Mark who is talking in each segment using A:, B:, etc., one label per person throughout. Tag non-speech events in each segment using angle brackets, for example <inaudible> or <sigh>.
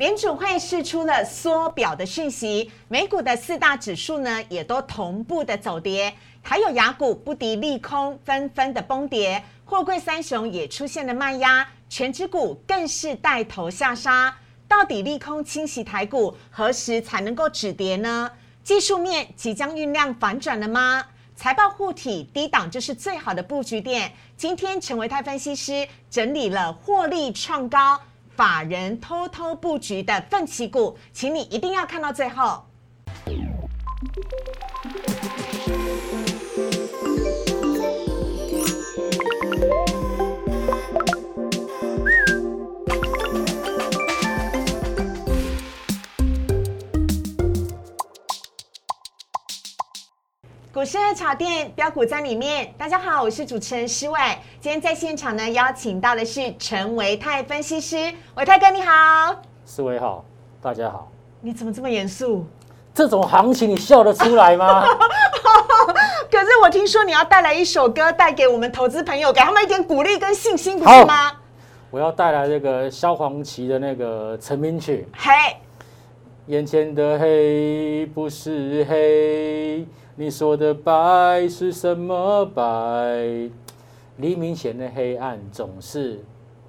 A: 联储会释出了缩表的讯息，美股的四大指数呢也都同步的走跌，还有雅股不敌利空，纷纷的崩跌，货柜三雄也出现了卖压，全指股更是带头下杀。到底利空侵袭台股，何时才能够止跌呢？技术面即将酝酿反转了吗？财报护体低档就是最好的布局点。今天陈维泰分析师整理了获利创高。法人偷偷布局的奋起股，请你一定要看到最后。股市热炒店标股在里面，大家好，我是主持人施伟。今天在现场呢，邀请到的是陈维泰分析师，维泰哥你好，
B: 施伟好，大家好。
A: 你怎么这么严肃？
B: 这种行情你笑得出来吗？<laughs>
A: 可是我听说你要带来一首歌，带给我们投资朋友，给他们一点鼓励跟信心，不是吗？
B: 我要带来这个萧煌奇的那个成名曲。
A: 嘿，
B: 眼前的黑不是黑。你说的白是什么白？黎明前的黑暗总是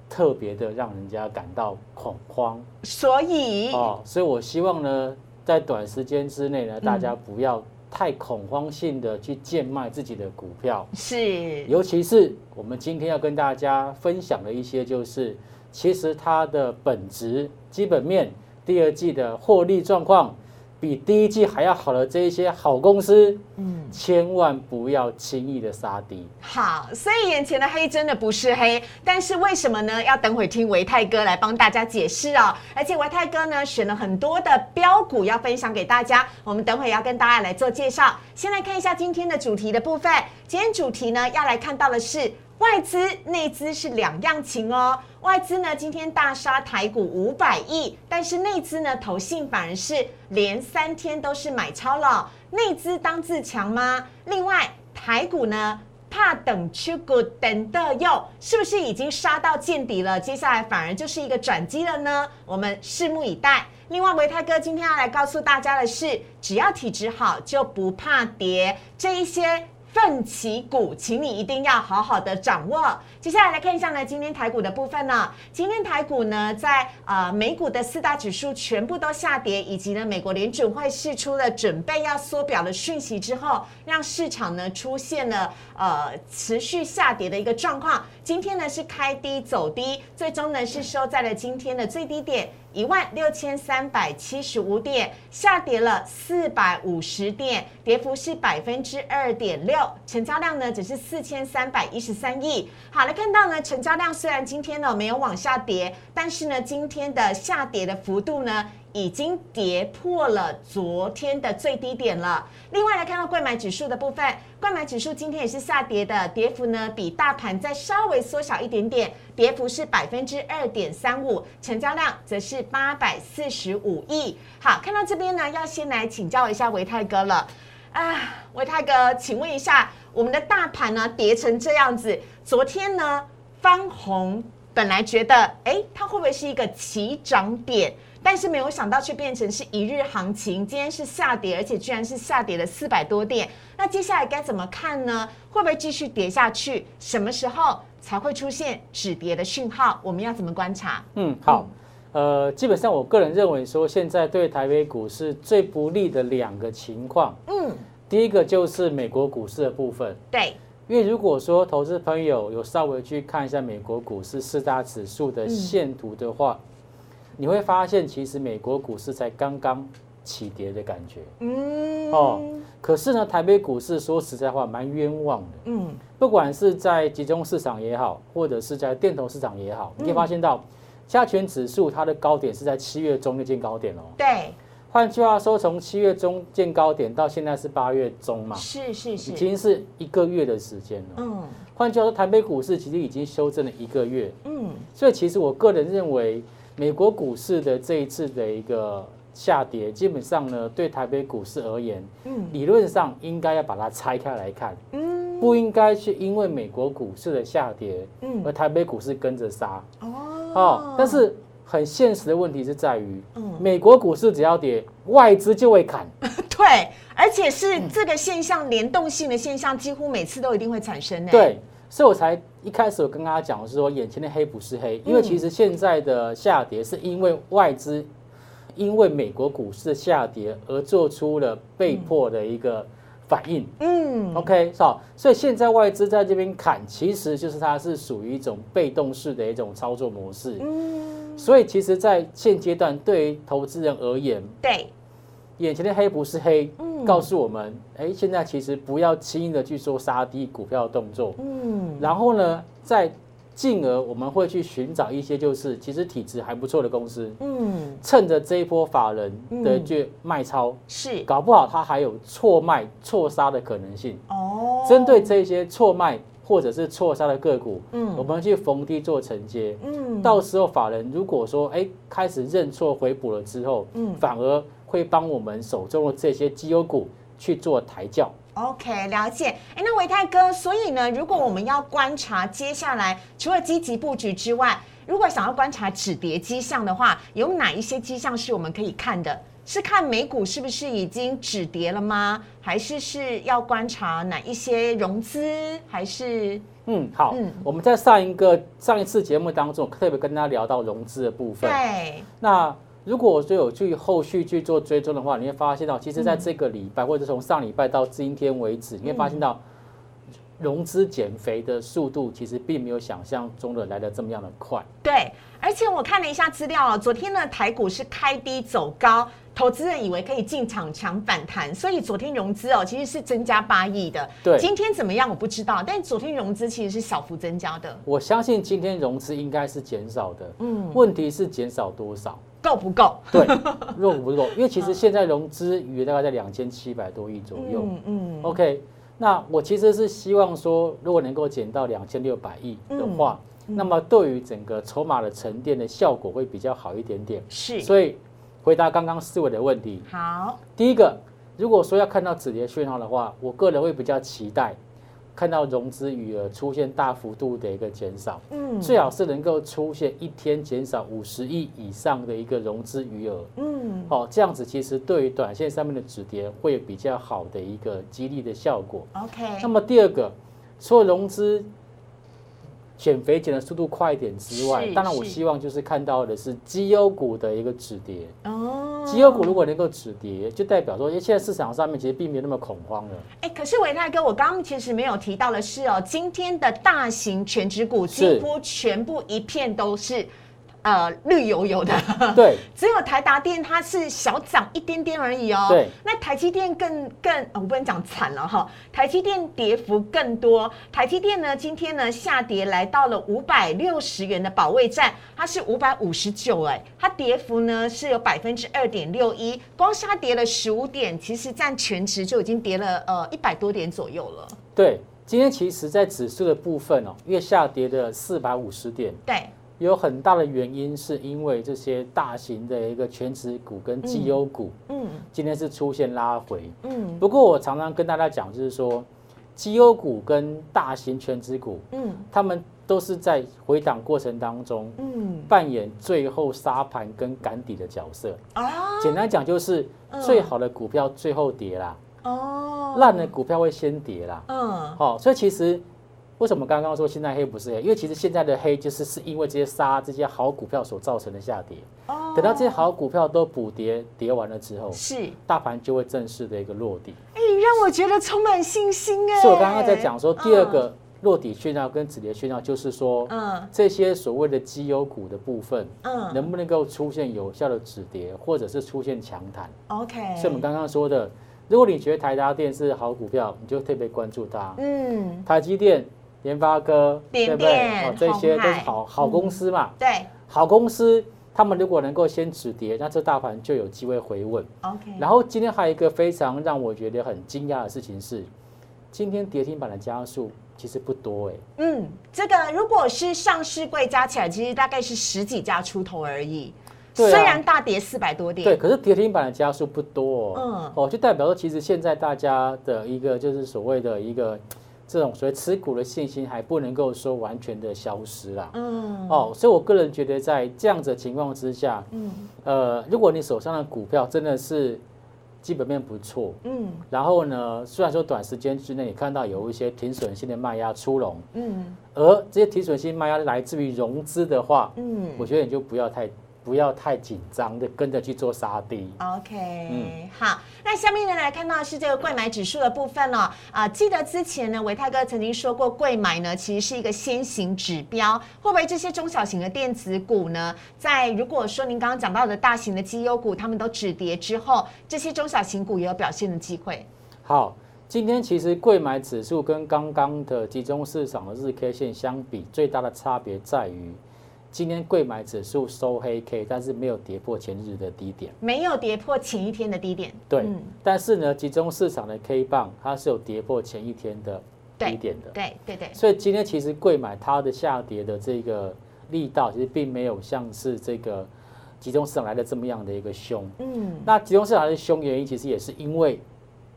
B: 特别的让人家感到恐慌。
A: 所以，哦，
B: 所以我希望呢，在短时间之内呢，大家不要太恐慌性的去贱卖自己的股票。
A: 是，
B: 尤其是我们今天要跟大家分享的一些，就是其实它的本质、基本面、第二季的获利状况。比第一季还要好的这一些好公司，嗯，千万不要轻易的杀低。
A: 好，所以眼前的黑真的不是黑，但是为什么呢？要等会听维泰哥来帮大家解释哦。而且维泰哥呢选了很多的标股要分享给大家，我们等会要跟大家来做介绍。先来看一下今天的主题的部分，今天主题呢要来看到的是。外资、内资是两样情哦。外资呢，今天大杀台股五百亿，但是内资呢，投信反而是连三天都是买超了。内资当自强吗？另外，台股呢，怕等出股等的又是不是已经杀到见底了？接下来反而就是一个转机了呢？我们拭目以待。另外，维泰哥今天要来告诉大家的是，只要体质好，就不怕跌。这一些。奋起股，请你一定要好好的掌握。接下来来看一下呢，今天台股的部分呢，今天台股呢，在呃美股的四大指数全部都下跌，以及呢美国联准会释出了准备要缩表的讯息之后，让市场呢出现了呃持续下跌的一个状况。今天呢是开低走低，最终呢是收在了今天的最低点。一万六千三百七十五点，下跌了四百五十点，跌幅是百分之二点六，成交量呢只是四千三百一十三亿。好，来看到呢，成交量虽然今天呢没有往下跌，但是呢今天的下跌的幅度呢。已经跌破了昨天的最低点了。另外来看到贵买指数的部分，贵买指数今天也是下跌的，跌幅呢比大盘再稍微缩小一点点，跌幅是百分之二点三五，成交量则是八百四十五亿。好，看到这边呢，要先来请教一下维泰哥了。啊，维泰哥，请问一下，我们的大盘呢跌成这样子，昨天呢翻红，本来觉得哎，它会不会是一个起涨点？但是没有想到，却变成是一日行情。今天是下跌，而且居然是下跌了四百多点。那接下来该怎么看呢？会不会继续跌下去？什么时候才会出现止跌的讯号？我们要怎么观察？
B: 嗯，好，呃，基本上我个人认为说，现在对台北股市最不利的两个情况，嗯，第一个就是美国股市的部分。
A: 对，
B: 因为如果说投资朋友有稍微去看一下美国股市四大指数的线图的话。你会发现，其实美国股市才刚刚起跌的感觉，嗯，哦，可是呢，台北股市说实在话蛮冤枉的，嗯，不管是在集中市场也好，或者是在电投市场也好，你可以发现到加权指数它的高点是在七月中就见高点哦，
A: 对，
B: 换句话说，从七月中见高点到现在是八月中嘛，
A: 是是是，
B: 已经是一个月的时间了，嗯，换句话说，台北股市其实已经修正了一个月，嗯，所以其实我个人认为。美国股市的这一次的一个下跌，基本上呢，对台北股市而言，嗯，理论上应该要把它拆开来看，嗯，不应该是因为美国股市的下跌，嗯，而台北股市跟着杀，哦，但是很现实的问题是在于，美国股市只要跌，外资就会砍。<laughs>
A: 对，而且是这个现象联动性的现象，几乎每次都一定会产生。
B: 对，所以我才一开始我跟大家讲是说，眼前的黑不是黑，因为其实现在的下跌是因为外资因为美国股市的下跌而做出了被迫的一个。反应，嗯，OK，好，所以现在外资在这边砍，其实就是它是属于一种被动式的一种操作模式，嗯，所以其实，在现阶段对于投资人而言，
A: 对，
B: 眼前的黑不是黑，嗯，告诉我们，哎，现在其实不要轻易的去做杀低股票的动作，嗯，然后呢，再。进而我们会去寻找一些就是其实体质还不错的公司，嗯，趁着这一波法人的去卖超，
A: 是。
B: 搞不好它还有错卖错杀的可能性。哦。针对这些错卖或者是错杀的个股，嗯，我们去逢低做承接，嗯，到时候法人如果说哎开始认错回补了之后，嗯，反而会帮我们手中的这些绩优股去做抬轿。
A: OK，了解。哎，那维泰哥，所以呢，如果我们要观察接下来，除了积极布局之外，如果想要观察止跌迹象的话，有哪一些迹象是我们可以看的？是看美股是不是已经止跌了吗？还是是要观察哪一些融资？还是
B: 嗯，好，嗯，我们在上一个上一次节目当中，特别跟大家聊到融资的部分。
A: 对，
B: 那。如果说有去后续去做追踪的话，你会发现到，其实在这个礼拜或者从上礼拜到今天为止，你会发现到融资减肥的速度其实并没有想象中的来的这么样的快。
A: 对，而且我看了一下资料，昨天呢台股是开低走高，投资人以为可以进场抢反弹，所以昨天融资哦其实是增加八亿的。
B: 对，
A: 今天怎么样我不知道，但昨天融资其实是小幅增加的。
B: 我相信今天融资应该是减少的。嗯，问题是减少多少？
A: 够不够？
B: 对，够不够？因为其实现在融资余额大概在两千七百多亿左右。嗯嗯。OK，那我其实是希望说，如果能够减到两千六百亿的话，那么对于整个筹码的沉淀的效果会比较好一点点。
A: 是。
B: 所以回答刚刚四位的问题。
A: 好。
B: 第一个，如果说要看到止跌讯号的话，我个人会比较期待。看到融资余额出现大幅度的一个减少，嗯，最好是能够出现一天减少五十亿以上的一个融资余额，嗯，哦，这样子其实对于短线上面的止跌会有比较好的一个激励的效果。
A: OK，
B: 那么第二个，除了融资。减肥减的速度快一点之外，当然我希望就是看到的是绩优股的一个止跌。哦，绩优股如果能够止跌，就代表说，因为现在市场上面其实并没有那么恐慌了。
A: 哎，可是伟泰哥，我刚刚其实没有提到的是哦，今天的大型全指股几乎全部一片都是。呃，绿油油的，
B: 对，<laughs>
A: 只有台达电它是小涨一点点而已哦。
B: 对，
A: 那台积电更更，我不能讲惨了哈，台积电跌幅更多。台积电呢，今天呢下跌来到了五百六十元的保卫战，它是五百五十九哎，它跌幅呢是有百分之二点六一，光是它跌了十五点，其实占全值就已经跌了呃一百多点左右了。
B: 对，今天其实在指数的部分哦，月下跌的四百五十点。
A: 对。
B: 有很大的原因是因为这些大型的一个全职股跟绩优股，嗯，今天是出现拉回，嗯。不过我常常跟大家讲，就是说，绩优股跟大型全职股，嗯，他们都是在回档过程当中，嗯，扮演最后沙盘跟赶底的角色。啊。简单讲就是，最好的股票最后跌啦，哦，烂的股票会先跌啦，嗯，好，所以其实。为什么刚刚说现在黑不是黑？因为其实现在的黑就是是因为这些杀这些好股票所造成的下跌。哦。等到这些好股票都补跌跌完了之后，
A: 是
B: 大盘就会正式的一个落地。
A: 哎，让我觉得充满信心哎。
B: 所以我刚刚在讲说，第二个落底讯号跟止跌讯号，就是说，嗯，这些所谓的绩优股的部分，嗯，能不能够出现有效的止跌，或者是出现强弹
A: ？OK。
B: 所以我们刚刚说的，如果你觉得台达电是好股票，你就特别关注它。嗯。台积电。联发科，
A: 对不对？
B: 哦，这些都是好好公司嘛。
A: 对，
B: 好公司，他们如果能够先止跌，那这大盘就有机会回稳。
A: OK。
B: 然后今天还有一个非常让我觉得很惊讶的事情是，今天跌停板的加速其实不多哎。
A: 嗯，这个如果是上市柜加起来，其实大概是十几家出头而已。虽然大跌四百多点，
B: 对，可是跌停板的家数不多。嗯，哦，就代表说，其实现在大家的一个就是所谓的一个。这种所谓持股的信心还不能够说完全的消失啦。嗯，哦，所以我个人觉得在这样子的情况之下，嗯，呃，如果你手上的股票真的是基本面不错，嗯，然后呢，虽然说短时间之内你看到有一些停损性的卖压出笼，嗯，而这些停损性卖压来自于融资的话，嗯，我觉得你就不要太。不要太紧张的跟着去做杀低。
A: OK，嗯，好，那下面呢来看到是这个贵买指数的部分了啊。记得之前呢，维泰哥曾经说过，贵买呢其实是一个先行指标，会不会这些中小型的电子股呢，在如果说您刚刚讲到的大型的绩优股，他们都止跌之后，这些中小型股也有表现的机会。
B: 好，今天其实贵买指数跟刚刚的集中市场的日 K 线相比，最大的差别在于。今天贵买指数收黑 K，但是没有跌破前日的低点，
A: 没有跌破前一天的低点。
B: 对，但是呢，集中市场的 K 棒它是有跌破前一天的低点的。
A: 对对对。
B: 所以今天其实贵买它的下跌的这个力道，其实并没有像是这个集中市场来的这么样的一个凶。嗯。那集中市场的凶原因，其实也是因为。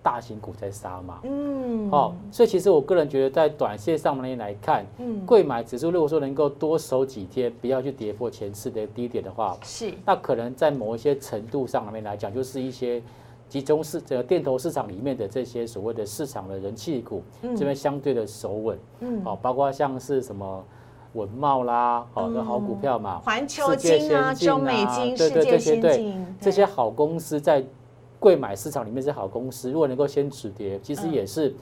B: 大型股在杀嘛，嗯，好，所以其实我个人觉得，在短线上面来看，嗯，贵买指数如果说能够多守几天，不要去跌破前次的低点的话，
A: 是，
B: 那可能在某一些程度上面来讲，就是一些集中市这个电投市场里面的这些所谓的市场的人气股，这边相对的守稳，嗯，好，包括像是什么文茂啦，好的好股票嘛，
A: 环球金啊，中美金，对对这些对。
B: 这些好公司在。贵买市场里面是好公司，如果能够先止跌，其实也是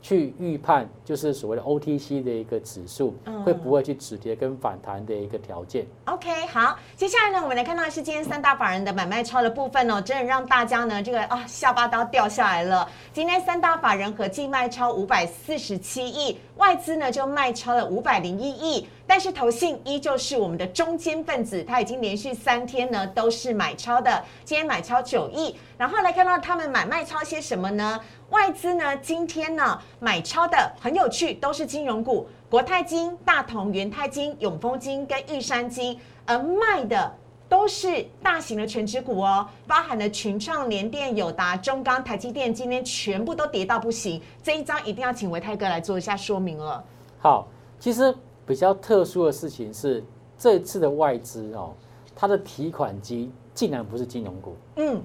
B: 去预判，就是所谓的 OTC 的一个指数会不会去止跌跟反弹的一个条件。
A: OK，好，接下来呢，我们来看到是今天三大法人的买卖超的部分哦，真的让大家呢这个啊下巴都要掉下来了。今天三大法人合计卖超五百四十七亿，外资呢就卖超了五百零一亿。但是投信依旧是我们的中间分子，它已经连续三天呢都是买超的，今天买超九亿。然后来看到他们买卖超些什么呢？外资呢今天呢买超的很有趣，都是金融股，国泰金、大同、元泰金、永丰金跟玉山金，而卖的都是大型的全值股哦，包含了群创、联电、友达、中钢、台积电，今天全部都跌到不行。这一张一定要请维泰哥来做一下说明了。
B: 好，其实。比较特殊的事情是，这次的外资哦，它的提款机竟然不是金融股。嗯，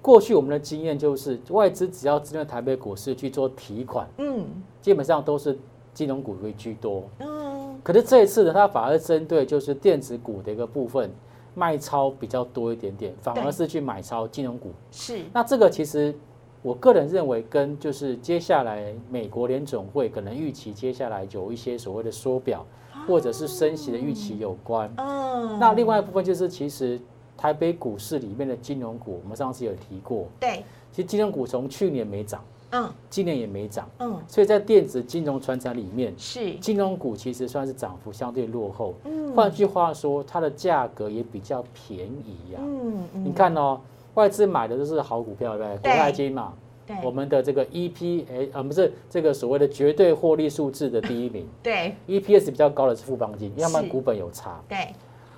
B: 过去我们的经验就是，外资只要针对台北股市去做提款，嗯，基本上都是金融股为居多。嗯，可是这一次呢，它反而针对就是电子股的一个部分卖超比较多一点点，反而是去买超金融股。
A: 是，
B: 那这个其实。我个人认为，跟就是接下来美国联总会可能预期接下来有一些所谓的缩表，或者是升息的预期有关。嗯，那另外一部分就是，其实台北股市里面的金融股，我们上次有提过。
A: 对，
B: 其实金融股从去年没涨，嗯，今年也没涨，嗯，所以在电子金融传产里面，
A: 是
B: 金融股其实算是涨幅相对落后。嗯，换句话说，它的价格也比较便宜呀。嗯嗯，你看哦。外资买的都是好股票，对不对？国泰金嘛，我们的这个 EPS 呃不是这个所谓的绝对获利数字的第一名，<laughs>
A: 对
B: ，EPS 比较高的是富邦金，要不然股本有差。
A: 对，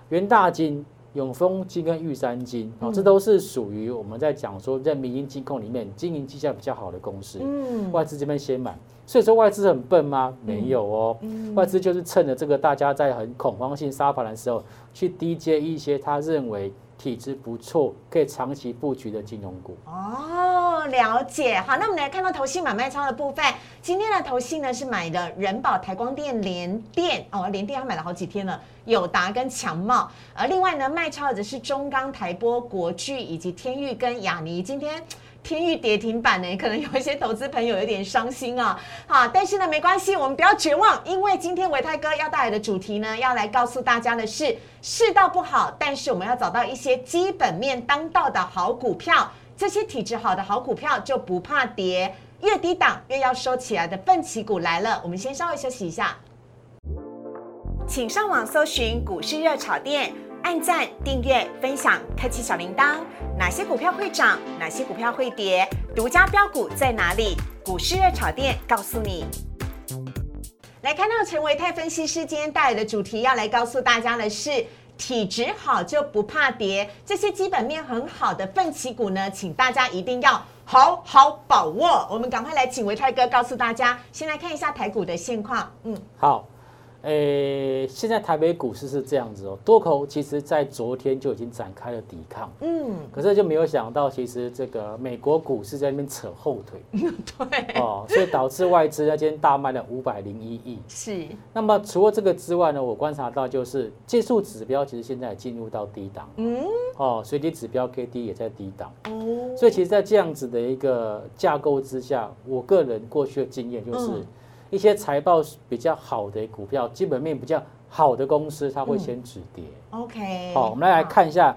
B: 元大金、永丰金跟玉山金，哦，这都是属于我们在讲说在民营金控里面经营绩效比较好的公司。嗯，外资这边先买，所以说外资很笨吗？没有哦，外资就是趁着这个大家在很恐慌性杀盘的时候，去低接一些他认为。体质不错，可以长期布局的金融股
A: 哦，了解。好，那我们来看到投信买卖超的部分。今天的投信呢是买的人保、台光电、联电哦，联电他买了好几天了，友达跟强茂。而另外呢卖超的是中钢、台波、国巨以及天域跟雅尼。今天。天域跌停板呢，可能有一些投资朋友有点伤心啊。好，但是呢，没关系，我们不要绝望，因为今天维泰哥要带来的主题呢，要来告诉大家的是，世道不好，但是我们要找到一些基本面当道的好股票，这些体质好的好股票就不怕跌，越低档越要收起来的奋起股来了。我们先稍微休息一下，请上网搜寻股市热炒店。按赞、订阅、分享，开启小铃铛。哪些股票会涨？哪些股票会跌？独家标股在哪里？股市热炒店告诉你。来看到陈维泰分析师今天带来的主题，要来告诉大家的是。体质好就不怕跌，这些基本面很好的奋起股呢，请大家一定要好好把握。我们赶快来请维泰哥告诉大家，先来看一下台股的现况。嗯，
B: 好。诶，现在台北股市是这样子哦，多头其实在昨天就已经展开了抵抗，嗯，可是就没有想到，其实这个美国股市在那边扯后腿，<laughs>
A: 对，哦，
B: 所以导致外资那天大卖了五百零一亿。
A: 是。
B: 那么除了这个之外呢，我观察到就是技术指标其实现在进入到低档，嗯，哦，随机指标 K D 也在低档，哦，所以其实，在这样子的一个架构之下，我个人过去的经验就是。一些财报比较好的股票，基本面比较好的公司，它会先止跌。
A: OK，
B: 好，我们来来看一下，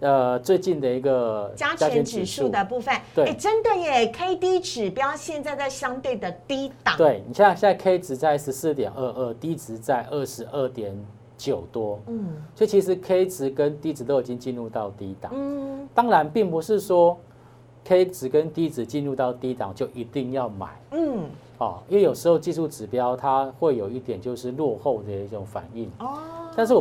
B: 呃，最近的一个
A: 加权指数的部分。对，真的耶，K D 指标现在在相对的低档。
B: 对你像现在 K 值在十四点二二，D 值在二十二点九多。嗯，所以其实 K 值跟 D 值都已经进入到低档。嗯，当然并不是说 K 值跟 D 值进入到低档就一定要买。嗯。哦，因为有时候技术指标它会有一点就是落后的一种反应。哦，但是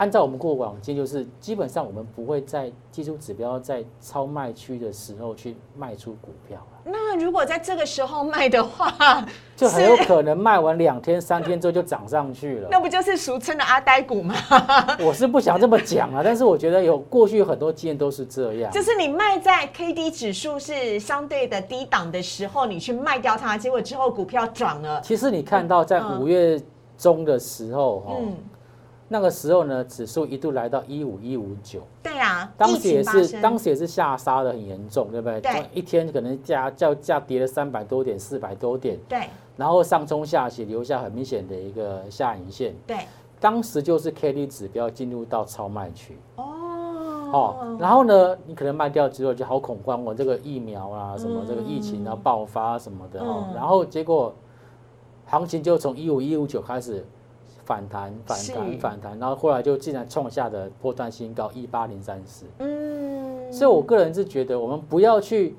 B: 按照我们过往经就是基本上我们不会在技术指标在超卖区的时候去卖出股票
A: 那如果在这个时候卖的话，<laughs>
B: 就很有可能卖完两天三天之后就涨上去了。
A: 那不就是俗称的阿呆股吗？<laughs>
B: 我是不想这么讲啊，但是我觉得有过去很多经验都是这样。
A: 就是你卖在 K D 指数是相对的低档的时候，你去卖掉它，结果之后股票涨了。
B: 其实你看到在五月中的时候，哈。那个时候呢，指数一度来到一五一五九。
A: 对啊，
B: 当时也是，当时也是下杀的很严重，对不对？
A: 对。
B: 一天可能价叫价跌了三百多点、四百多点。
A: 对。
B: 然后上冲下洗，留下很明显的一个下影线。
A: 对。
B: 当时就是 K D 指标进入到超卖区。哦。哦。然后呢，你可能卖掉之后就好恐慌，我这个疫苗啊，什么这个疫情啊爆发什么的哦。然后结果，行情就从一五一五九开始。反弹，反弹，反弹，然后后来就竟然创下的波段新高一八零三四。嗯，所以我个人是觉得，我们不要去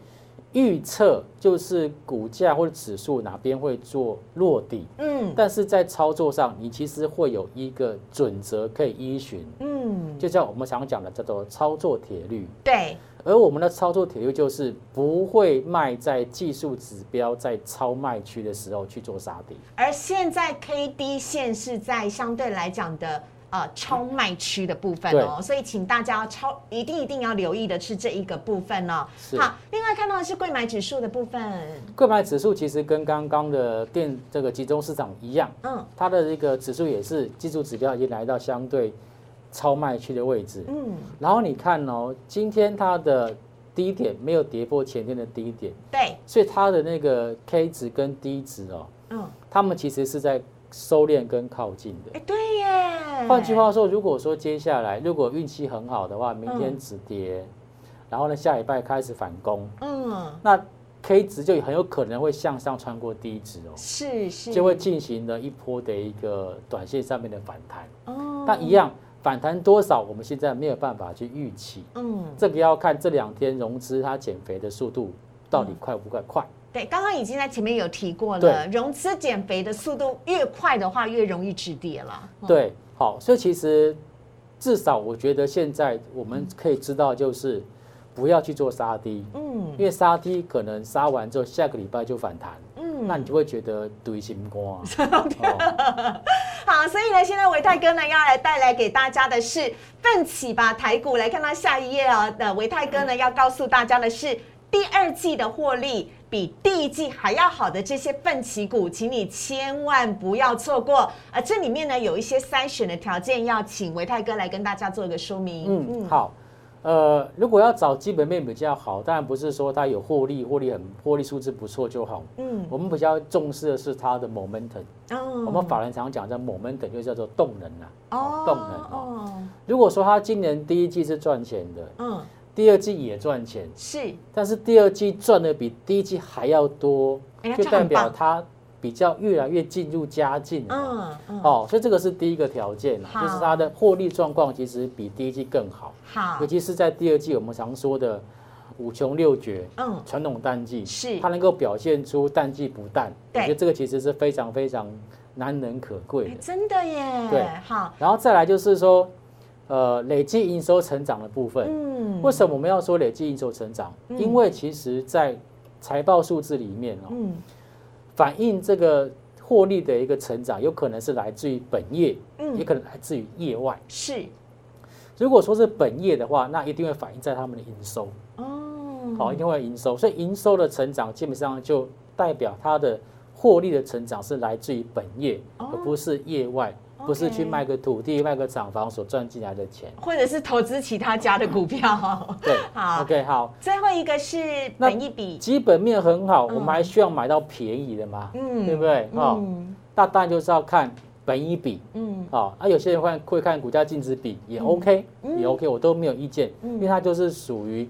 B: 预测，就是股价或者指数哪边会做落底。嗯，但是在操作上，你其实会有一个准则可以依循。嗯，就像我们常讲的叫做操作铁律。
A: 对。
B: 而我们的操作铁律就是不会卖在技术指标在超卖区的时候去做杀跌。
A: 而现在 K D 线是在相对来讲的呃超卖区的部分哦，所以请大家超一定一定要留意的是这一个部分哦。好，另外看到的是贵买指数的部分。
B: 贵买指数其实跟刚刚的电这个集中市场一样，嗯，它的这个指数也是技术指标已经来到相对。超卖区的位置，嗯，然后你看哦，今天它的低点没有跌破前天的低点，
A: 对，
B: 所以它的那个 K 值跟 D 值哦，嗯，他们其实是在收敛跟靠近的，
A: 哎，对耶。
B: 换句话说，如果说接下来如果运气很好的话，明天止跌，然后呢下礼拜开始反攻，嗯，那 K 值就很有可能会向上穿过低值哦，
A: 是是，
B: 就会进行了一波的一个短线上面的反弹，哦，但一样。反弹多少，我们现在没有办法去预期。嗯，这个要看这两天融资它减肥的速度到底快不快？快。
A: 对，刚刚已经在前面有提过了，融资减肥的速度越快的话，越容易止跌了。
B: 对，好，所以其实至少我觉得现在我们可以知道，就是不要去做杀低。嗯，因为杀低可能杀完之后，下个礼拜就反弹。嗯，那你就会觉得堆心瓜。<laughs>
A: 好，所以呢，现在维泰哥呢要来带来给大家的是奋起吧台股。来看到下一页啊的维泰哥呢要告诉大家的是第二季的获利比第一季还要好的这些奋起股，请你千万不要错过。而这里面呢有一些筛选的条件，要请维泰哥来跟大家做一个说明。
B: 嗯嗯，好。呃，如果要找基本面比较好，当然不是说它有获利，获利很获利数字不错就好。嗯，我们比较重视的是它的 momentum。哦，我们法人常讲叫 momentum，就叫做动能啊。哦，动能哦。如果说它今年第一季是赚钱的，嗯，第二季也赚钱，
A: 是，
B: 但是第二季赚的比第一季还要多，就代表它。比较越来越进入佳境，嗯嗯，哦，所以这个是第一个条件，就是它的获利状况其实比第一季更好，
A: 好，
B: 尤其是在第二季我们常说的五穷六绝，嗯，传统淡季
A: 是。
B: 它能够表现出淡季不淡，我觉得这个其实是非常非常难能可贵的，
A: 真的耶，
B: 对，
A: 好，
B: 然后再来就是说，呃累计营收成长的部分。
A: 嗯，
B: 为什么我们要说累计营收成长？因为其实在财报数字里面哦，
A: 嗯
B: 反映这个获利的一个成长，有可能是来自于本业，
A: 嗯
B: 也可能来自于业外。
A: 是
B: 如果说是本业的话，那一定会反映在他们的营收，
A: 哦，
B: 好，一定会有营收。所以营收的成长基本上就代表它的获利的成长是来自于本业，
A: 哦
B: 而不是业外，不是去卖个土地、卖个厂房所赚进来的钱。
A: 或者是投资其他家的股票。
B: 对
A: 好
B: ，OK，好。
A: 最后一个是本一比，
B: 基本面很好，
A: 嗯
B: 我们还需要买到便宜的嘛，
A: 嗯
B: 对不对？哦，
A: 嗯
B: 那当然就是要看本一比，
A: 嗯
B: 好，那，有些人会会看股价净值比，也 OK，、
A: 嗯
B: 也 OK，我都没有意见，
A: 嗯
B: 因为它就是属于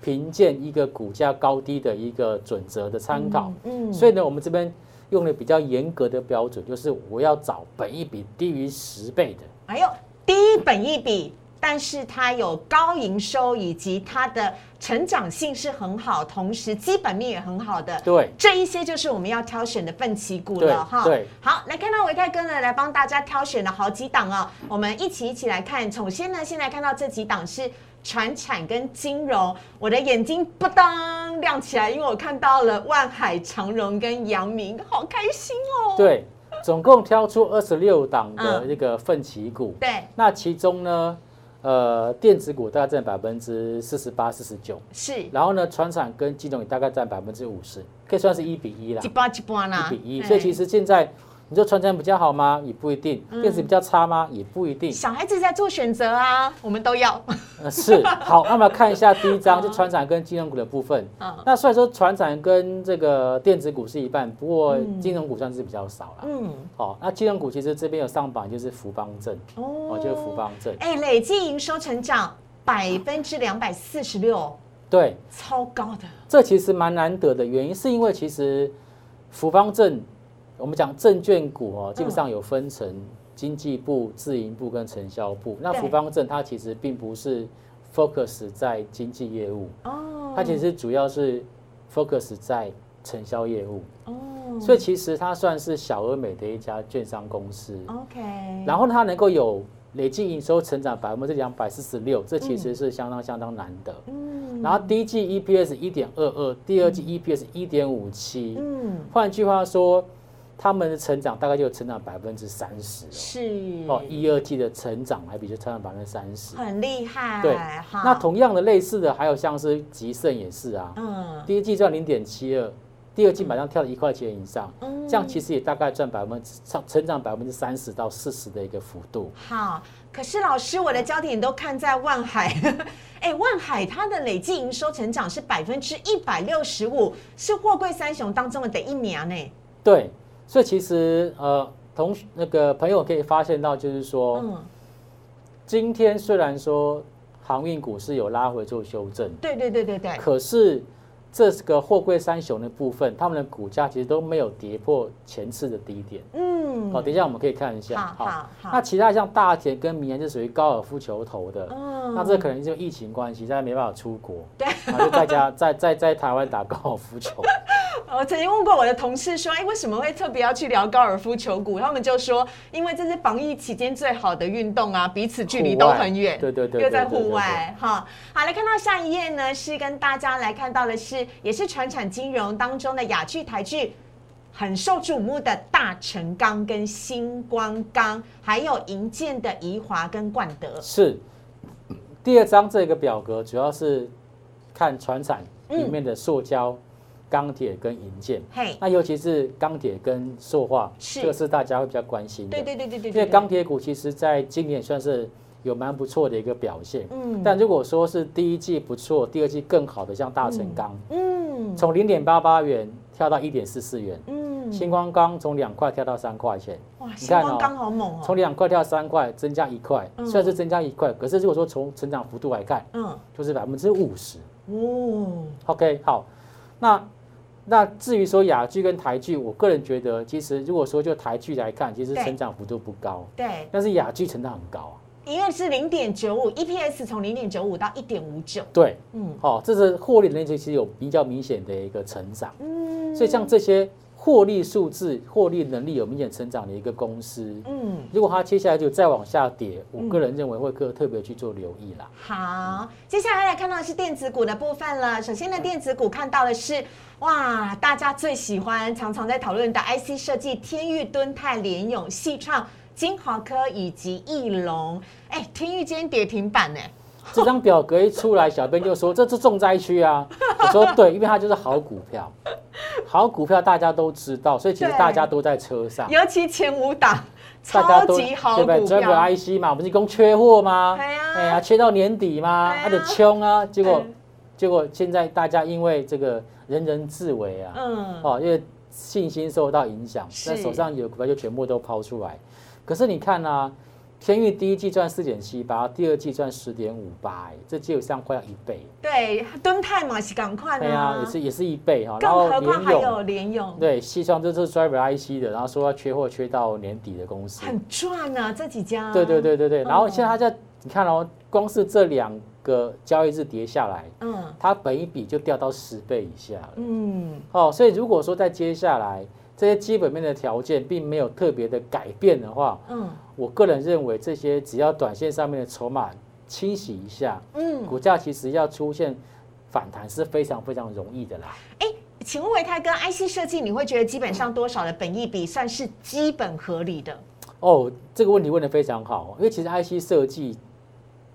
B: 评鉴一个股价高低的一个准则的参考。
A: 嗯
B: 所以呢，我们这边用了比较严格的标准，就是我要找本益比低于十倍的。
A: 哎呦低本益比，但是它有高营收，以及它的成长性是很好，同时基本面也很好的。
B: 对，
A: 这一些就是我们要挑选的奋起股了哈。
B: 对，
A: 好，来看到维泰哥呢，来帮大家挑选了好几档哦，我们一起一起来看。首先呢，先来看到这几档是船产跟金融，我的眼睛不当亮起来，因为我看到了万海、长荣跟阳明，好开心哦。
B: 对，总共挑出二十六档的
A: 嗯
B: 这个奋起股。
A: 对，
B: 那其中呢，呃，电子股大概占百分之四十八、四十九，
A: 是
B: 然后呢，船产跟金融也大概占百分之五十，可以算是一比一啦
A: 一，波一波啦，
B: 一比一。所以其实现在你说船产比较好吗？也不一定。
A: 嗯
B: 电子比较差吗？也不一定。
A: 小孩子在做选择啊，我们都要。
B: 呃，是好，那么看一下第一章，<laughs> 就船产跟金融股的部分。
A: 嗯
B: 那虽然说船产跟这个电子股是一半，不过
A: 嗯
B: 金融股算是比较少了。
A: 嗯，
B: 好，那金融股其实这边有上榜，就是福邦证，哦，就是福邦证。
A: 哎，累计营收成长百分之两百四十六，
B: 对，
A: 超高的。
B: 这其实蛮难得的，原因是因为其实福邦证，我们讲证券股哦，基本上有分成经济部、自营部跟承销部。那福邦证它其实并不是 focus 在经济业务，
A: 哦，
B: 它其实主要是 focus 在承销业务，
A: 哦，
B: 所以其实它算是小而美的一家券商公司。
A: OK，
B: 然后它能够有累计营收成长百分之两百四十六，这其实是相当相当难得。
A: 嗯
B: 然后第一季 EPS 一点二二，第二季 EPS 一点五七。
A: 嗯
B: 换句话说，他们的成长大概就成长百分之三十
A: 是
B: 哦。一二季的成长还比就成长百分之三十。
A: 很厉害，
B: 对
A: 好
B: 那同样的类似的还有像是吉盛也是啊，
A: 嗯
B: 第一季赚零点七二，第二季马上跳了一块钱以上，
A: 嗯
B: 这样其实也大概赚百分之成成长百分之三十到四十的一个幅度。
A: 好。可是老师，我的焦点都看在万海，<laughs> 哎，万海它的累计营收成长是百分之一百六十五，是货柜三雄当中的第一名呢。
B: 对，所以其实呃，同那个朋友可以发现到，就是说，
A: 嗯，
B: 今天虽然说航运股是有拉回做修正，
A: 对对对对对，
B: 可是这个货柜三雄的部分，他们的股价其实都没有跌破前次的低点。
A: 嗯，
B: 好，等一下我们可以看一下。
A: 好好好
B: 那其他像大田跟明年是属于高尔夫球头的，
A: 嗯
B: 那这可能就疫情关系，大家没办法出国，
A: 对，
B: 然后就在家 <laughs> 在在在台湾打高尔夫球。<laughs>
A: 我曾经问过我的同事说，哎，为什么会特别要去聊高尔夫球股？他们就说，因为这是防疫期间最好的运动啊，彼此距离都很远，
B: 对对对对
A: 又在户外哈。好，来看到下一页呢，是跟大家来看到的是，也是传产金融当中的雅聚、台剧。很受瞩目的大成钢跟星光钢，还有银建的宜华跟冠德，
B: 是第二张这个表格主要是。看船产里面的塑胶、钢铁跟银件。
A: 嘿，
B: 那尤其是。钢铁跟塑化，这个是大家会比较关心的。
A: 对对对对对
B: 因为钢，铁股其实在今年算是有蛮不错的一个表现。
A: 嗯
B: 但如果说是第一季不错，第二季更好的，像大成钢，
A: 嗯
B: 从零点八八元跳到一点四四元，
A: 嗯，
B: 星光钢从两块跳到三块钱，
A: 哇，
B: 你看哦
A: 星光钢好猛哦
B: 从
A: 哦，
B: 两块跳三块，增加一块，
A: 嗯
B: 虽然是增加一块，可是如果说从成长幅度来看，
A: 嗯，
B: 就是百分之五十。
A: 哦
B: ，OK，好，那那至于说雅剧跟台剧，我个人觉得，其实如果说就台剧来看，其实成长幅度不高，
A: 对，
B: 但是雅剧成长很高啊。
A: 因为是零点九五，EPS 从零点九五到一点五九，
B: 对，
A: 嗯
B: 哦，这是获利能力其实有比较明显的一个成长，
A: 嗯
B: 所以像这些获利数字、获利能力有明显成长的一个公司，
A: 嗯，
B: 如果它接下来就再往下跌，我个人认为会特特别去做留意啦。
A: 好，接下来来看到的是电子股的部分了。首先呢，电子股看到的是哇，大家最喜欢、常常在讨论的 IC 设计，天域、敦泰、联咏、细创、金豪科以及翼龙。哎，天域今天跌停板呢。
B: 这张表格一出来，小编就说这是重灾区啊。<laughs> 我说对，因为它就是好股票，好股票大家都知道，所以其实大家都在车上。
A: 尤其前五档，超级好股票，对不对？
B: 这个 IC 嘛，不是一共缺货吗？哎呀，缺到年底吗？它的冲啊，结果结果现在大家因为这个人人自危啊，嗯，哦，因为信心受到影响，那手上有股票就全部都抛出来。可是你看啊。天域第一季赚四点七八，第二季赚十点五八，哎，这基本上快要一倍。
A: 对，敦泰嘛是赶快。
B: 对啊，也是也是一倍
A: 哈。更何况还有联用。
B: 对，西创这是 driver IC 的，然后说要缺货缺到年底的公司。
A: 很赚啊，这几家。
B: 对对对对对，然后现在它在，你看哦，光是这两个交易日跌下来，嗯，它本一笔就掉到十倍以下了。嗯。哦，所以如果说在接下来。这些基本面的条件并没有特别的改变的话，嗯，我个人认为这些只要短线上面的筹码清洗一下，嗯，股价其实要出现反弹是非常非常容易的啦。
A: 哎，请问维泰跟，IC 设计你会觉得基本上多少的本益比算是基本合理的？
B: 哦，这个问题问的非常好，因为其实 IC 设计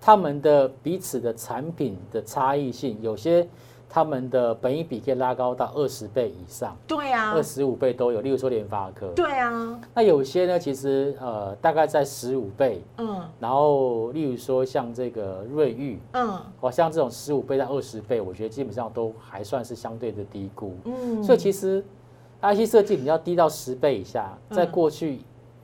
B: 他们的彼此的产品的差异性有些。他们的本益比可以拉高到二十倍以上，
A: 对啊，
B: 二十五倍都有。例如说联发科，
A: 对啊。
B: 那有些呢，其实呃大概在十五倍，嗯。然后例如说像这个瑞昱，嗯，哦像这种十五倍到二十倍，我觉得基本上都还算是相对的低估，嗯。所以其实 IC 设计你要低到十倍以下，在过去。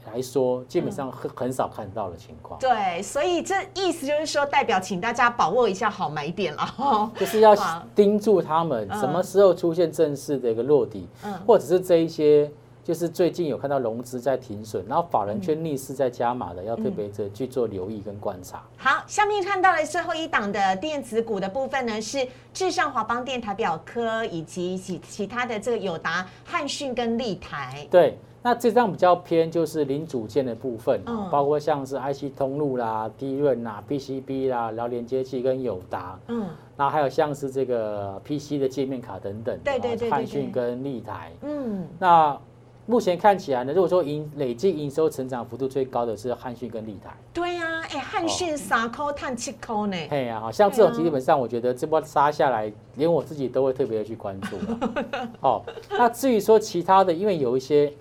B: 来说，基本上很很少看到的情况。
A: 对，所以这意思就是说，代表请大家把握一下好买点了哈。<laughs>
B: 就是要盯住他们什么时候出现正式的一个落底，嗯，或者是这一些，就是最近有看到融资在停损，然后法人却逆势在加码的，要特别的去做留意跟观察。
A: 好，下面看到的最后一档的电子股的部分呢，是智上华邦电台表科以及其其他的这个友达、汉讯跟立台。
B: 对。那这张比较偏就是零组件的部分，包括像是 IC 通路啦、低润啦、PCB 啦，然后连接器跟友达，嗯，然后还有像是这个 PC 的界面卡等等，
A: 对对对
B: 汉讯跟立台，嗯，那目前看起来呢，如果说营累计营收成长幅度最高的是汉讯跟立台，
A: 对呀，哎，汉讯三颗碳七颗呢，
B: 嘿呀，好像这种基本上我觉得这波杀下来，连我自己都会特别的去关注 <laughs> 哦，那至于说其他的，因为有一些。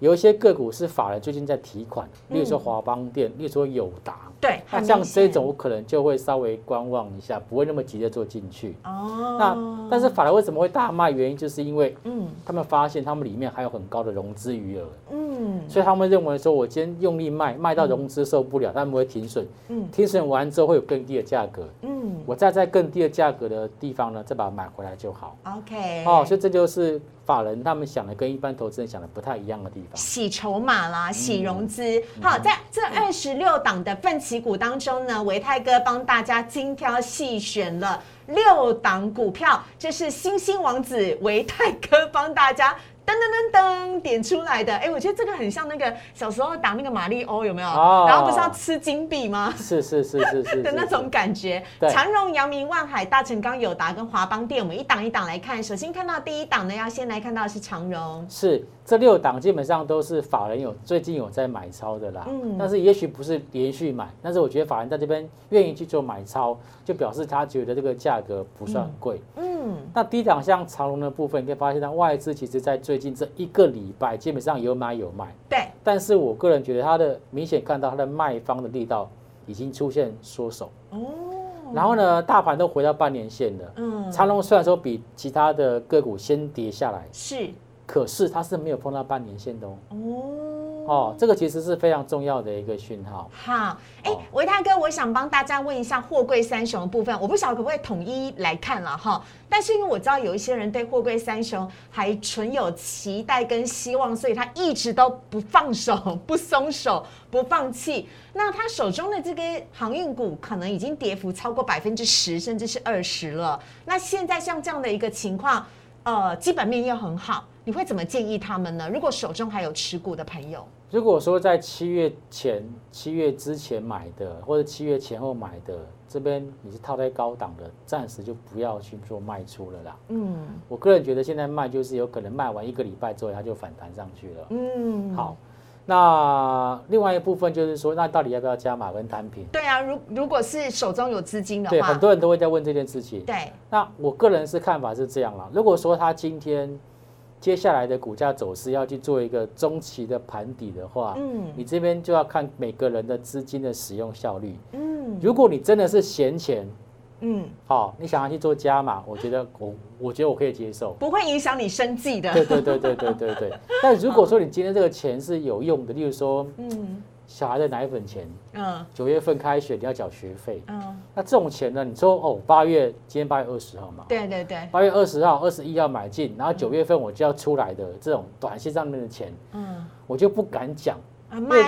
B: 有一些个股是法人最近在提款，例如说华邦电，例如说友达，
A: 对，
B: 那像这种我可能就会稍微观望一下，不会那么急着做进去。哦，那但是法人为什么会大卖？原因就是因为，嗯，他们发现他们里面还有很高的融资余额，嗯，所以他们认为说，我今天用力卖，卖到融资受不了，他们会停损，嗯，停损完之后会有更低的价格，嗯，我再在更低的价格的地方呢，再把它买回来就好。
A: OK，
B: 哦，所以这就是法人他们想的跟一般投资人想的不太一样的地方。
A: 洗筹码啦，洗融资。好，在这二十六档的奋起股当中呢，维泰哥帮大家精挑细选了六档股票，这是星星王子维泰哥帮大家。噔噔噔噔点出来的，哎，我觉得这个很像那个小时候打那个马里欧，有没有？然后不是要吃金币吗？
B: 是是是是是 <laughs>
A: 的那种感觉。长荣、阳明、万海、大成钢、友达跟华邦电，我们一档一档来看。首先看到第一档呢，要先来看到的是长荣。
B: 是这六档基本上都是法人有最近有在买超的啦。嗯。但是也许不是连续买，但是我觉得法人在这边愿意去做买超，就表示他觉得这个价格不算贵。嗯。那低档像长隆的部分，你可以发现，它外资其实在最近这一个礼拜基本上有买有卖，
A: 对。
B: 但是我个人觉得它的明显看到它的卖方的力道已经出现缩手哦。然后呢，大盘都回到半年线了。嗯。长隆虽然说比其他的个股先跌下来，
A: 是，
B: 可是它是没有碰到半年线的哦。哦。哦，这个其实是非常重要的一个讯号。
A: 好，哎，维大哥，我想帮大家问一下货柜三雄的部分，我不晓得可不可以统一来看了哈。但是因为我知道有一些人对货柜三雄还存有期待跟希望，所以他一直都不放手、<laughs> 不松手、不放弃。那他手中的这个航运股可能已经跌幅超过百分之十，甚至是二十了。那现在像这样的一个情况，呃，基本面又很好。你会怎么建议他们呢？如果手中还有持股的朋友，
B: 如果说在七月前、七月之前买的，或者七月前后买的，这边你是套在高档的，暂时就不要去做卖出了啦。嗯，我个人觉得现在卖就是有可能卖完一个礼拜之后，它就反弹上去了。嗯，好。那另外一部分就是说，那到底要不要加码跟单品？
A: 对啊，如如果是手中有资金的话，
B: 对，很多人都会在问这件事情。
A: 对，
B: 那我个人是看法是这样啦。如果说他今天接下来的股价走势要去做一个中期的盘底的话，嗯，你这边就要看每个人的资金的使用效率。嗯，如果你真的是闲钱。嗯，好，你想要去做加码，我觉得我我觉得我可以接受，
A: 不会影响你生计的。
B: 对对对对对对。对。<laughs> 但如果说你今天这个钱是有用的，例如说，嗯，小孩的奶粉钱，嗯，九月份开学你要缴学费，嗯，那这种钱呢，你说哦，八月今天八月二十号嘛，
A: 对对对，
B: 八月二十号、二十一要买进，然后九月份我就要出来的这种短信上面的钱，嗯，我就不敢讲，
A: 因为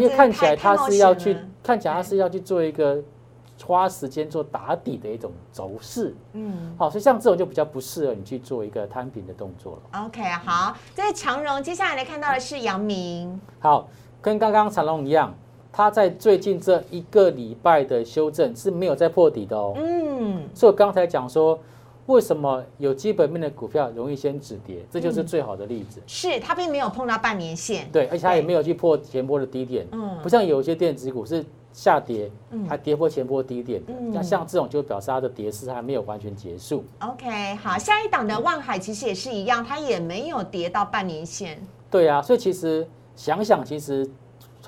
B: 因为看起来他是要去，看起来他是要去做一个。花时间做打底的一种走势，嗯，好，所以像这种就比较不适合你去做一个摊平的动作
A: 了。OK，好，这是长荣，接下来来看到的是阳明。
B: 好，跟刚刚长荣一样，它在最近这一个礼拜的修正是没有再破底的哦。嗯，所以我刚才讲说，为什么有基本面的股票容易先止跌，这就是最好的例子。
A: 是它并没有碰到半年线，
B: 对，而且它也没有去破前波的低点。嗯，不像有一些电子股是。下跌，还跌破前波低点的，那像这种就表示它的跌势还没有完全结束。
A: OK，好，下一档的望海其实也是一样，它也没有跌到半年线。
B: 对啊，所以其实想想，其实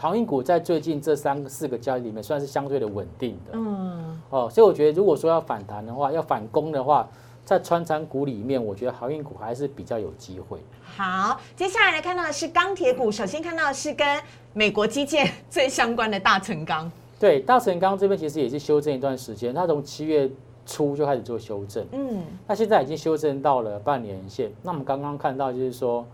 B: 航运股在最近这三四个交易里面算是相对的稳定的。嗯，哦，所以我觉得如果说要反弹的话，要反攻的话，在穿仓股里面，我觉得航运股还是比较有机会。
A: 好，接下来来看到的是钢铁股，首先看到的是跟美国基建最相关的大成钢。
B: 对，大成钢这边其实也是修正一段时间，它从七月初就开始做修正，嗯，那现在已经修正到了半年线。那我们刚刚看到就是说，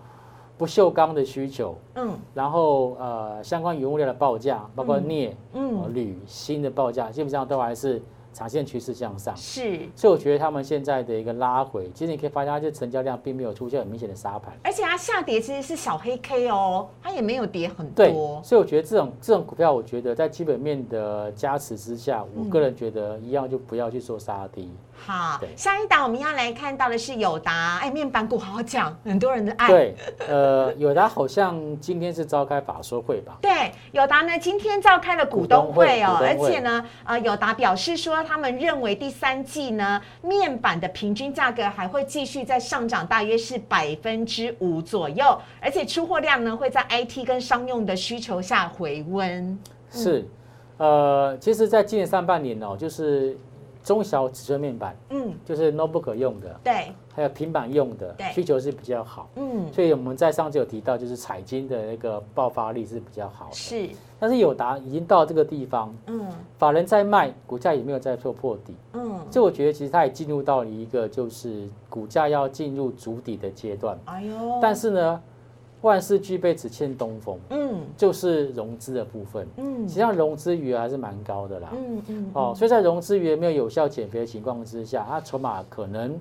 B: 不锈钢的需求，嗯，然后呃相关原物料的报价，包括镍、嗯、铝、锌的报价，基本上都还是。长线趋势向上，
A: 是，
B: 所以我觉得他们现在的一个拉回，其实你可以发现，它这成交量并没有出现很明显的杀盘，
A: 而且它下跌其实是小黑 K 哦，它也没有跌很多，
B: 所以我觉得这种这种股票，我觉得在基本面的加持之下，我个人觉得一样就不要去做杀低。
A: 好，下一档我们要来看到的是友达，哎，面板股好好讲，很多人的爱。
B: 对，呃，<laughs> 友达好像今天是召开法说会吧？
A: 对，友达呢今天召开了股东会哦，而且呢，呃，友达表示说，他们认为第三季呢面板的平均价格还会继续在上涨，大约是百分之五左右，而且出货量呢会在 IT 跟商用的需求下回温。
B: 是，呃，其实，在今年上半年哦，就是。中小尺寸面板，嗯，就是 notebook 用的，
A: 对，
B: 还有平板用的，需求是比较好，嗯，所以我们在上次有提到，就是彩金的那个爆发力是比较好的，
A: 是，
B: 但是友达已经到这个地方，嗯，法人在卖，股价也没有在做破底，嗯，所以我觉得其实它也进入到了一个就是股价要进入主底的阶段，哎呦，但是呢。万事俱备，只欠东风。嗯，就是融资的部分。嗯，实际上融资余额还是蛮高的啦。嗯嗯。哦，所以在融资余额没有有效减肥的情况之下，它筹码可能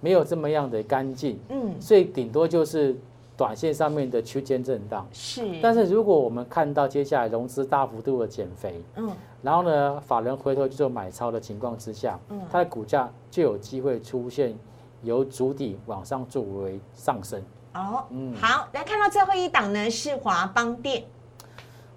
B: 没有这么样的干净。嗯。所以顶多就是短线上面的区间震荡。
A: 是。
B: 但是如果我们看到接下来融资大幅度的减肥，嗯，然后呢，法人回头去做买超的情况之下，嗯，它的股价就有机会出现由主底往上作为上升。
A: 哦，嗯，好，来看到最后一档呢是华邦电。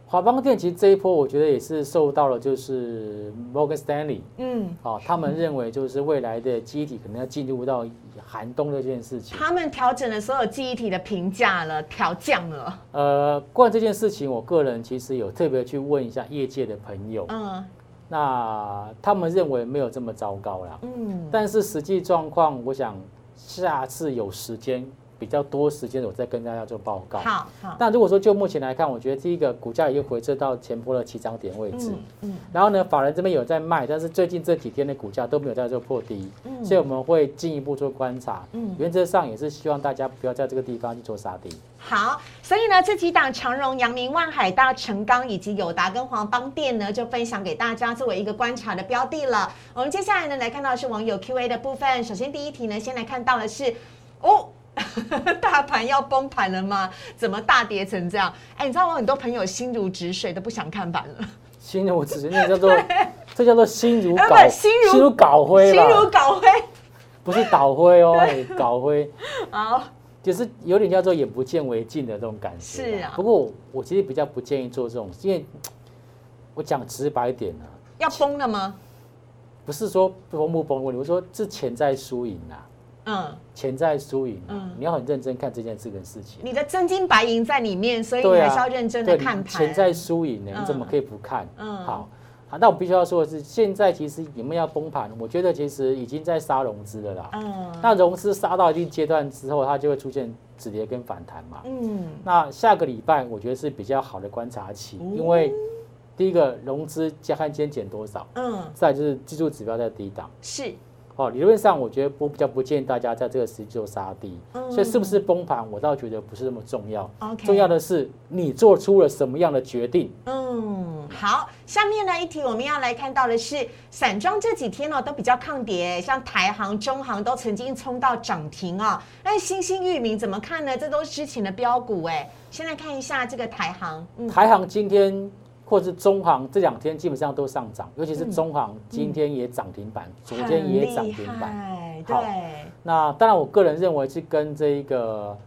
B: 华邦电其实这一波我觉得也是受到了就是 Morgan Stanley，嗯，哦，他们认为就是未来的记忆体可能要进入到寒冬这件事情。
A: 他们调整了所有记忆体的评价了，调降了。
B: 呃，关于这件事情，我个人其实有特别去问一下业界的朋友，嗯，那他们认为没有这么糟糕啦，嗯，但是实际状况，我想下次有时间。比较多时间，我再跟大家做报告。
A: 好，好。
B: 那如果说就目前来看，我觉得第一个股价已经回撤到前波的起涨点位置。嗯。然后呢，法人这边有在卖，但是最近这几天的股价都没有在做破低。嗯。所以我们会进一步做观察。嗯。原则上也是希望大家不要在这个地方去做杀低。
A: 好，所以呢，这几档长荣、阳明、万海、大成钢以及友达跟黄邦店呢，就分享给大家作为一个观察的标的了。我们接下来呢，来看到的是网友 Q&A 的部分。首先第一题呢，先来看到的是哦。<laughs> 大盘要崩盘了吗？怎么大跌成这样？哎，你知道我很多朋友心如止水，都不想看盘了。
B: 心如止水，那叫做 <laughs> 这叫做心如
A: 呃
B: 搞
A: 心如
B: 心如搞灰
A: 心如
B: 啦，
A: 搞灰。
B: 不是倒灰哦，<laughs> 哎搞灰。
A: 好，
B: 就是有点叫做眼不见为净的这种感觉。
A: 是啊
B: 不过我我其实比较不建议做这种，因为我讲直白一点呢、
A: 要崩了吗？
B: 不是说崩不崩的问题，我说是潜在输赢啊，
A: 嗯，
B: 潜在输赢啊，
A: 嗯
B: 你要很认真看这件事跟事情。
A: 你的真金白银在里面，所以你还是要认真的看盘。
B: 潜在输赢呢，
A: 嗯
B: 你怎么可以不看？
A: 嗯
B: 好。好，那我必须要说的是，现在其实你们要崩盘，我觉得其实已经在杀融资了啦。
A: 嗯
B: 那融资杀到一定阶段之后，它就会出现止跌跟反弹嘛。
A: 嗯
B: 那下个礼拜我觉得是比较好的观察期，
A: 哦
B: 因为第一个融资加看今天减多少，
A: 嗯，
B: 再就是技术指标在低档。
A: 是
B: 哦，理论上我觉得我比较不建议大家在这个时期做杀低，
A: 嗯
B: 所以是不是崩盘，我倒觉得不是那么重要。
A: OK。
B: 重要的是你做出了什么样的决定。
A: 嗯，好，下面呢一题我们要来看到的是散装这几天呢、都比较抗跌，像台行、中行都曾经冲到涨停啊。那新兴域名怎么看呢？这都是之前的标股哎。先来看一下这个台行，嗯
B: 台行今天或是中航这两天基本上都上涨，尤其是中航今天也涨停板，昨天也涨停板。好
A: 对，
B: 那当然，我个人认为是跟这个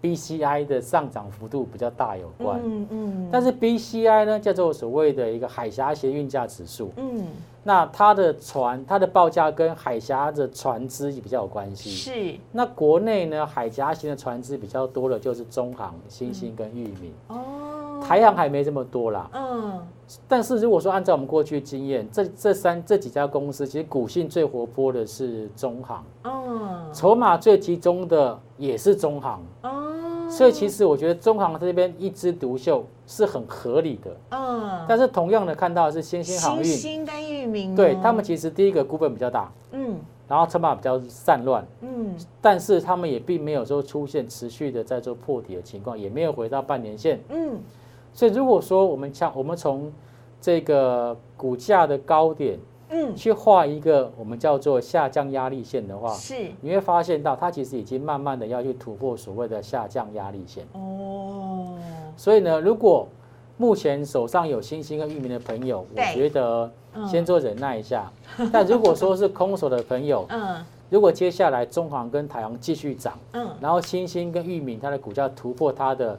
B: BCI 的上涨幅度比较大有关。
A: 嗯嗯
B: 但是 BCI 呢，叫做所谓的一个海峡协运价指数，
A: 嗯
B: 那它的船它的报价跟海峡的船只也比较有关系。
A: 是
B: 那国内呢，海峡型的船只比较多的就是中航、新兴跟裕民，
A: 哦，
B: 台航还没这么多啦。
A: 嗯。
B: 但是如果说按照我们过去经验，这这三这几家公司，其实股性最活泼的是中航，
A: 嗯。
B: 筹码最集中的也是中航。
A: 哦，
B: 所以其实我觉得中航这边一枝独秀是很合理的，
A: 嗯，
B: 但是同样的看到的是新兴航运，
A: 新兴跟域名，
B: 对他们其实第一个股本比较大，
A: 嗯。
B: 然后筹码比较散乱，
A: 嗯。
B: 但是他们也并没有说出现持续的在做破底的情况，也没有回到半年线。
A: 嗯
B: 所以如果说我们像我们从这个股价的高点
A: 嗯，
B: 去画一个我们叫做下降压力线的话，
A: 是。
B: 你会发现到它其实已经慢慢的要去突破所谓的下降压力线。
A: 哦，
B: 所以呢，如果目前手上有星星跟域名的朋友，我
A: 对
B: 觉得
A: 嗯。
B: 先做忍耐一下。但如果说是空手的朋友，<laughs>
A: 嗯。
B: 如果接下来中航跟台航继续涨，
A: 嗯。
B: 然后星星跟域名它的股价突破它的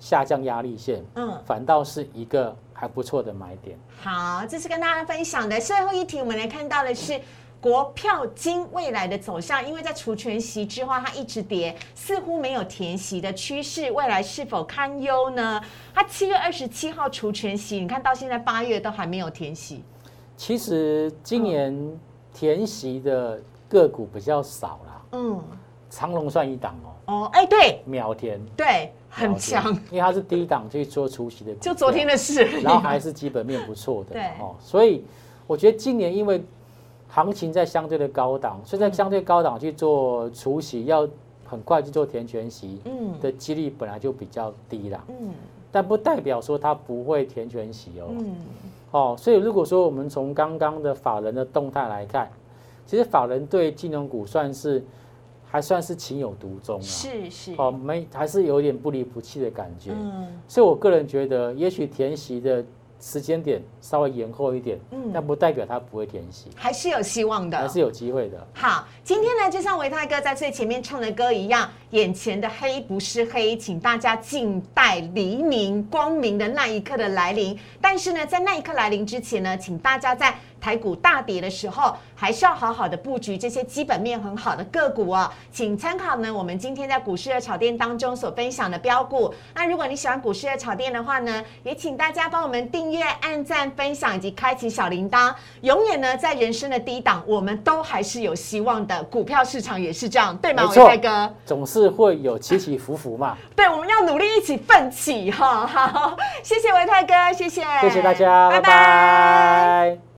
B: 下降压力线，
A: 嗯，
B: 反倒是一个还不错的买点。
A: 好，这是跟大家分享的最后一题，我们来看到的是。国票金未来的走向，因为在除权息之后，它一直跌，似乎没有填息的趋势，未来是否堪忧呢？它七月二十七号除权息，你看到现在八月都还没有填息，
B: 其实今年填息的个股比较少啦，
A: 嗯，
B: 长隆算一档哦，
A: 哦，哎，对。
B: 秒填
A: 对，很强，
B: 因为它是低档去做除夕的，
A: 就昨天的事。
B: 然后还是基本面不错的
A: 对。
B: 哦，所以我觉得今年因为行情在相对的高档，所以在相对高档去做除夕，要很快去做填全息
A: 嗯。
B: 的几率本来就比较低啦，
A: 嗯。
B: 但不代表说它不会填全息哦。
A: 嗯。
B: 哦，所以如果说我们从刚刚的法人的动态来看，其实法人对金融股算是还算是情有独钟啊。
A: 是是，
B: 哦，没还是有点不离不弃的感觉。
A: 嗯
B: 所以我个人觉得，也许填息的时间点稍微延后一点，
A: 嗯
B: 但不代表他不会填息，
A: 还是有希望的，
B: 还是有机会的。
A: 好，今天呢，就像维泰哥在最前面唱的歌一样，眼前的黑不是黑，请大家静待黎明光明的那一刻的来临。但是呢，在那一刻来临之前呢，请大家在台股大跌的时候，还是要好好的布局这些基本面很好的个股哦。请参考呢，我们今天在股市的炒店当中所分享的标股。那如果你喜欢股市的炒店的话呢，也请大家帮我们订阅、按赞、分享以及开启小铃铛。永远呢，在人生的低档，我们都还是有希望的。股票市场也是这样，对吗？伟
B: 没错
A: 泰哥，
B: 总是会有起起伏伏嘛。
A: 对，我们要努力一起奋起哈。好，谢谢维泰哥，谢谢，
B: 谢谢大家，
A: 拜
B: 拜拜